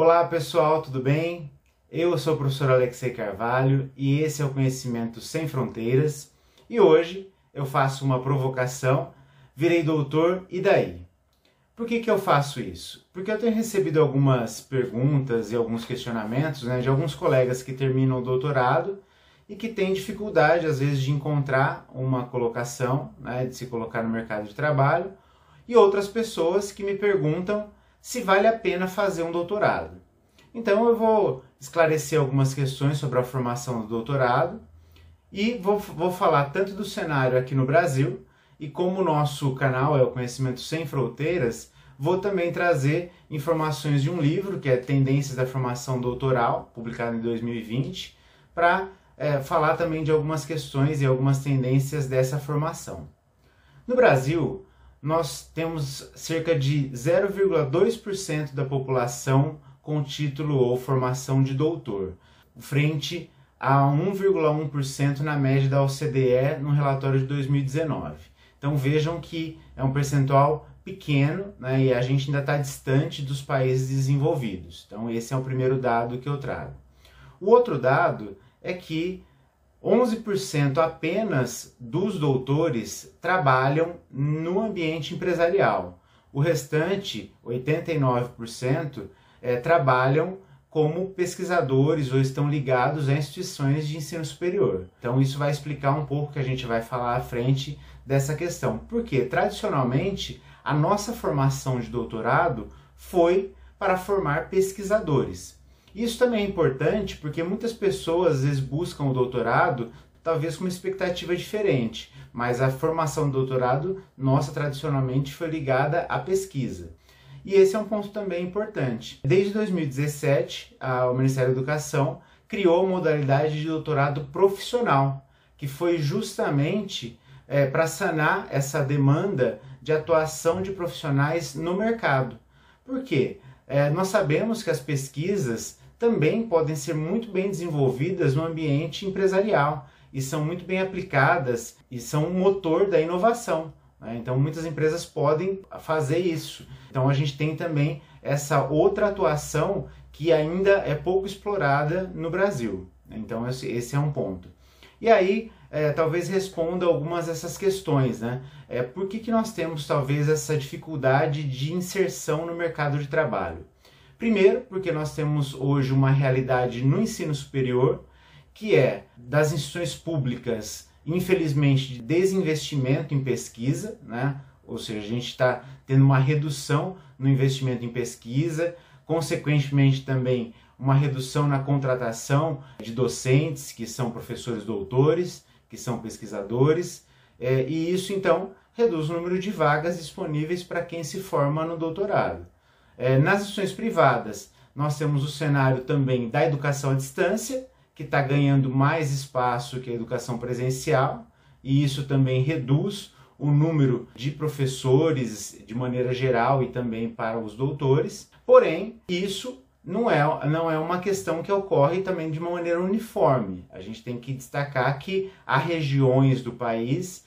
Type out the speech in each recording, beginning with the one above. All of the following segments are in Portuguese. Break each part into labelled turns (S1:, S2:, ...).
S1: Olá pessoal, tudo bem? Eu sou o professor Alexei Carvalho e esse é o Conhecimento Sem Fronteiras e hoje eu faço uma provocação, virei doutor e daí? Por que, que eu faço isso? Porque eu tenho recebido algumas perguntas e alguns questionamentos né, de alguns colegas que terminam o doutorado e que têm dificuldade às vezes de encontrar uma colocação, né, de se colocar no mercado de trabalho e outras pessoas que me perguntam se vale a pena fazer um doutorado. Então eu vou esclarecer algumas questões sobre a formação do doutorado e vou, vou falar tanto do cenário aqui no Brasil e como o nosso canal é o Conhecimento Sem Fronteiras, vou também trazer informações de um livro que é Tendências da Formação Doutoral, publicado em 2020, para é, falar também de algumas questões e algumas tendências dessa formação. No Brasil, nós temos cerca de 0,2% da população com título ou formação de doutor, frente a 1,1% na média da OCDE no relatório de 2019. Então vejam que é um percentual pequeno né, e a gente ainda está distante dos países desenvolvidos. Então esse é o primeiro dado que eu trago. O outro dado é que 11% apenas dos doutores trabalham no ambiente empresarial. O restante, 89%, é, trabalham como pesquisadores ou estão ligados a instituições de ensino superior. Então, isso vai explicar um pouco que a gente vai falar à frente dessa questão. Porque, tradicionalmente, a nossa formação de doutorado foi para formar pesquisadores. Isso também é importante porque muitas pessoas às vezes buscam o doutorado talvez com uma expectativa diferente, mas a formação do doutorado nossa tradicionalmente foi ligada à pesquisa. E esse é um ponto também importante. Desde 2017, a, o Ministério da Educação criou a modalidade de doutorado profissional, que foi justamente é, para sanar essa demanda de atuação de profissionais no mercado. Por quê? É, nós sabemos que as pesquisas também podem ser muito bem desenvolvidas no ambiente empresarial e são muito bem aplicadas e são um motor da inovação. Né? Então, muitas empresas podem fazer isso. Então, a gente tem também essa outra atuação que ainda é pouco explorada no Brasil. Então, esse é um ponto. E aí, é, talvez responda algumas dessas questões, né? É, por que, que nós temos talvez essa dificuldade de inserção no mercado de trabalho? Primeiro, porque nós temos hoje uma realidade no ensino superior que é das instituições públicas, infelizmente, de desinvestimento em pesquisa, né? ou seja, a gente está tendo uma redução no investimento em pesquisa, consequentemente também uma redução na contratação de docentes que são professores doutores, que são pesquisadores, é, e isso então reduz o número de vagas disponíveis para quem se forma no doutorado. É, nas instituições privadas, nós temos o cenário também da educação à distância, que está ganhando mais espaço que a educação presencial, e isso também reduz o número de professores de maneira geral e também para os doutores. Porém, isso não é, não é uma questão que ocorre também de uma maneira uniforme. A gente tem que destacar que há regiões do país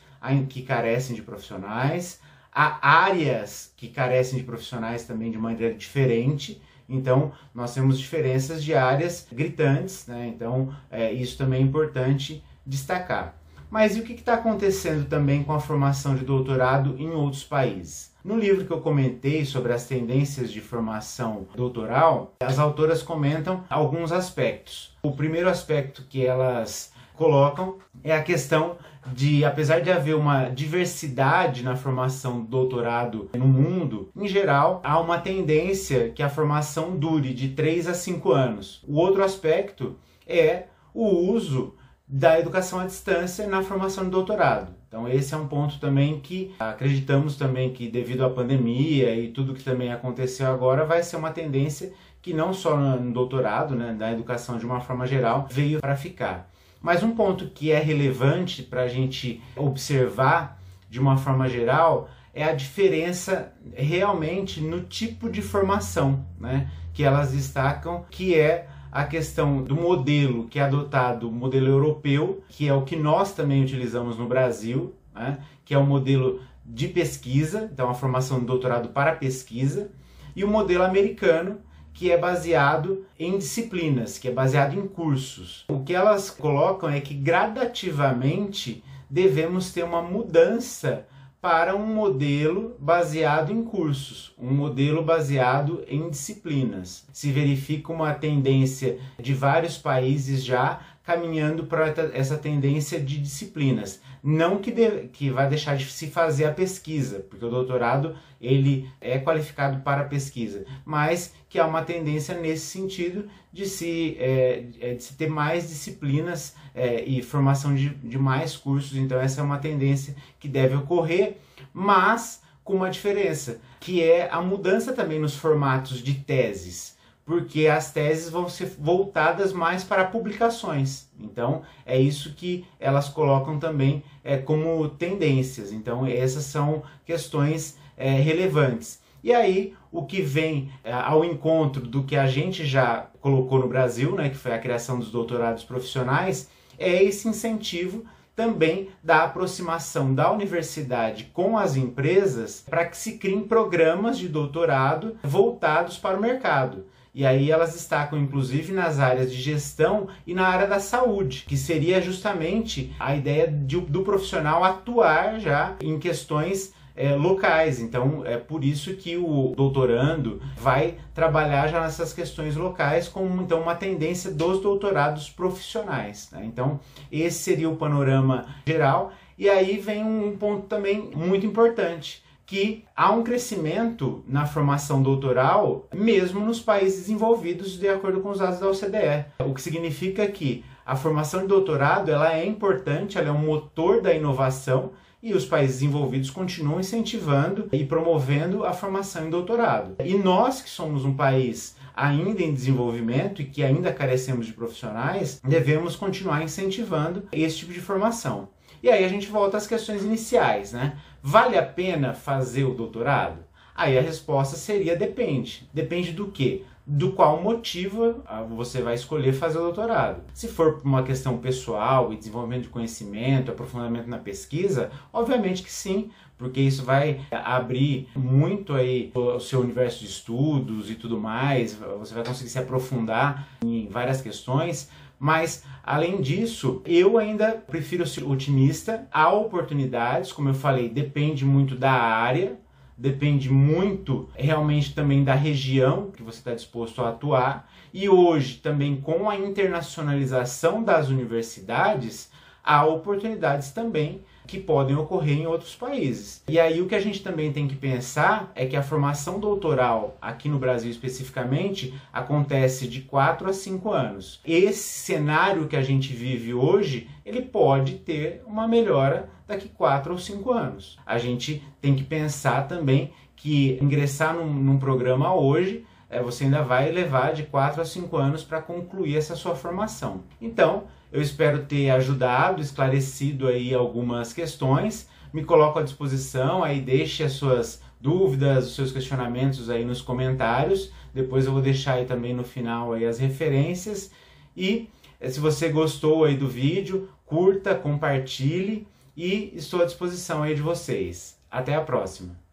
S1: que carecem de profissionais, Há áreas que carecem de profissionais também de maneira diferente. Então, nós temos diferenças de áreas gritantes, né? Então, é, isso também é importante destacar. Mas e o que está acontecendo também com a formação de doutorado em outros países? No livro que eu comentei sobre as tendências de formação doutoral, as autoras comentam alguns aspectos. O primeiro aspecto que elas colocam é a questão de, apesar de haver uma diversidade na formação do doutorado no mundo, em geral, há uma tendência que a formação dure de 3 a 5 anos. O outro aspecto é o uso da educação à distância na formação do doutorado. Então esse é um ponto também que acreditamos também que devido à pandemia e tudo que também aconteceu agora vai ser uma tendência que não só no doutorado, né, da educação de uma forma geral, veio para ficar. Mas um ponto que é relevante para a gente observar de uma forma geral é a diferença realmente no tipo de formação, né? Que elas destacam, que é a questão do modelo que é adotado, o modelo europeu, que é o que nós também utilizamos no Brasil, né? que é o modelo de pesquisa, então a formação de doutorado para pesquisa, e o modelo americano, que é baseado em disciplinas, que é baseado em cursos. O que elas colocam é que gradativamente devemos ter uma mudança para um modelo baseado em cursos, um modelo baseado em disciplinas. Se verifica uma tendência de vários países já caminhando para essa tendência de disciplinas. Não que, de, que vai deixar de se fazer a pesquisa, porque o doutorado ele é qualificado para a pesquisa, mas que há uma tendência nesse sentido de se, é, é, de se ter mais disciplinas é, e formação de, de mais cursos. Então essa é uma tendência que deve ocorrer, mas com uma diferença, que é a mudança também nos formatos de teses porque as teses vão ser voltadas mais para publicações. Então, é isso que elas colocam também é, como tendências. Então, essas são questões é, relevantes. E aí, o que vem é, ao encontro do que a gente já colocou no Brasil, né, que foi a criação dos doutorados profissionais, é esse incentivo também da aproximação da universidade com as empresas para que se criem programas de doutorado voltados para o mercado. E aí elas destacam inclusive nas áreas de gestão e na área da saúde, que seria justamente a ideia de, do profissional atuar já em questões é, locais. Então é por isso que o doutorando vai trabalhar já nessas questões locais como então uma tendência dos doutorados profissionais. Né? Então esse seria o panorama geral. E aí vem um ponto também muito importante que há um crescimento na formação doutoral, mesmo nos países desenvolvidos, de acordo com os dados da OCDE. O que significa que a formação de doutorado ela é importante, ela é um motor da inovação e os países desenvolvidos continuam incentivando e promovendo a formação em doutorado. E nós, que somos um país ainda em desenvolvimento e que ainda carecemos de profissionais, devemos continuar incentivando esse tipo de formação. E aí a gente volta às questões iniciais, né? Vale a pena fazer o doutorado? Aí a resposta seria depende. Depende do quê? Do qual motivo ah, você vai escolher fazer o doutorado. Se for por uma questão pessoal e desenvolvimento de conhecimento, aprofundamento na pesquisa, obviamente que sim, porque isso vai abrir muito aí o seu universo de estudos e tudo mais, você vai conseguir se aprofundar em várias questões, mas, além disso, eu ainda prefiro ser otimista. Há oportunidades, como eu falei, depende muito da área, depende muito realmente também da região que você está disposto a atuar. E hoje, também com a internacionalização das universidades, há oportunidades também que podem ocorrer em outros países. E aí o que a gente também tem que pensar é que a formação doutoral, aqui no Brasil especificamente, acontece de 4 a 5 anos. Esse cenário que a gente vive hoje, ele pode ter uma melhora daqui 4 ou 5 anos. A gente tem que pensar também que ingressar num, num programa hoje é, você ainda vai levar de 4 a 5 anos para concluir essa sua formação. Então, eu espero ter ajudado, esclarecido aí algumas questões. Me coloco à disposição, aí deixe as suas dúvidas, os seus questionamentos aí nos comentários. Depois eu vou deixar aí também no final aí as referências. E eh, se você gostou aí do vídeo, curta, compartilhe e estou à disposição aí de vocês. Até a próxima!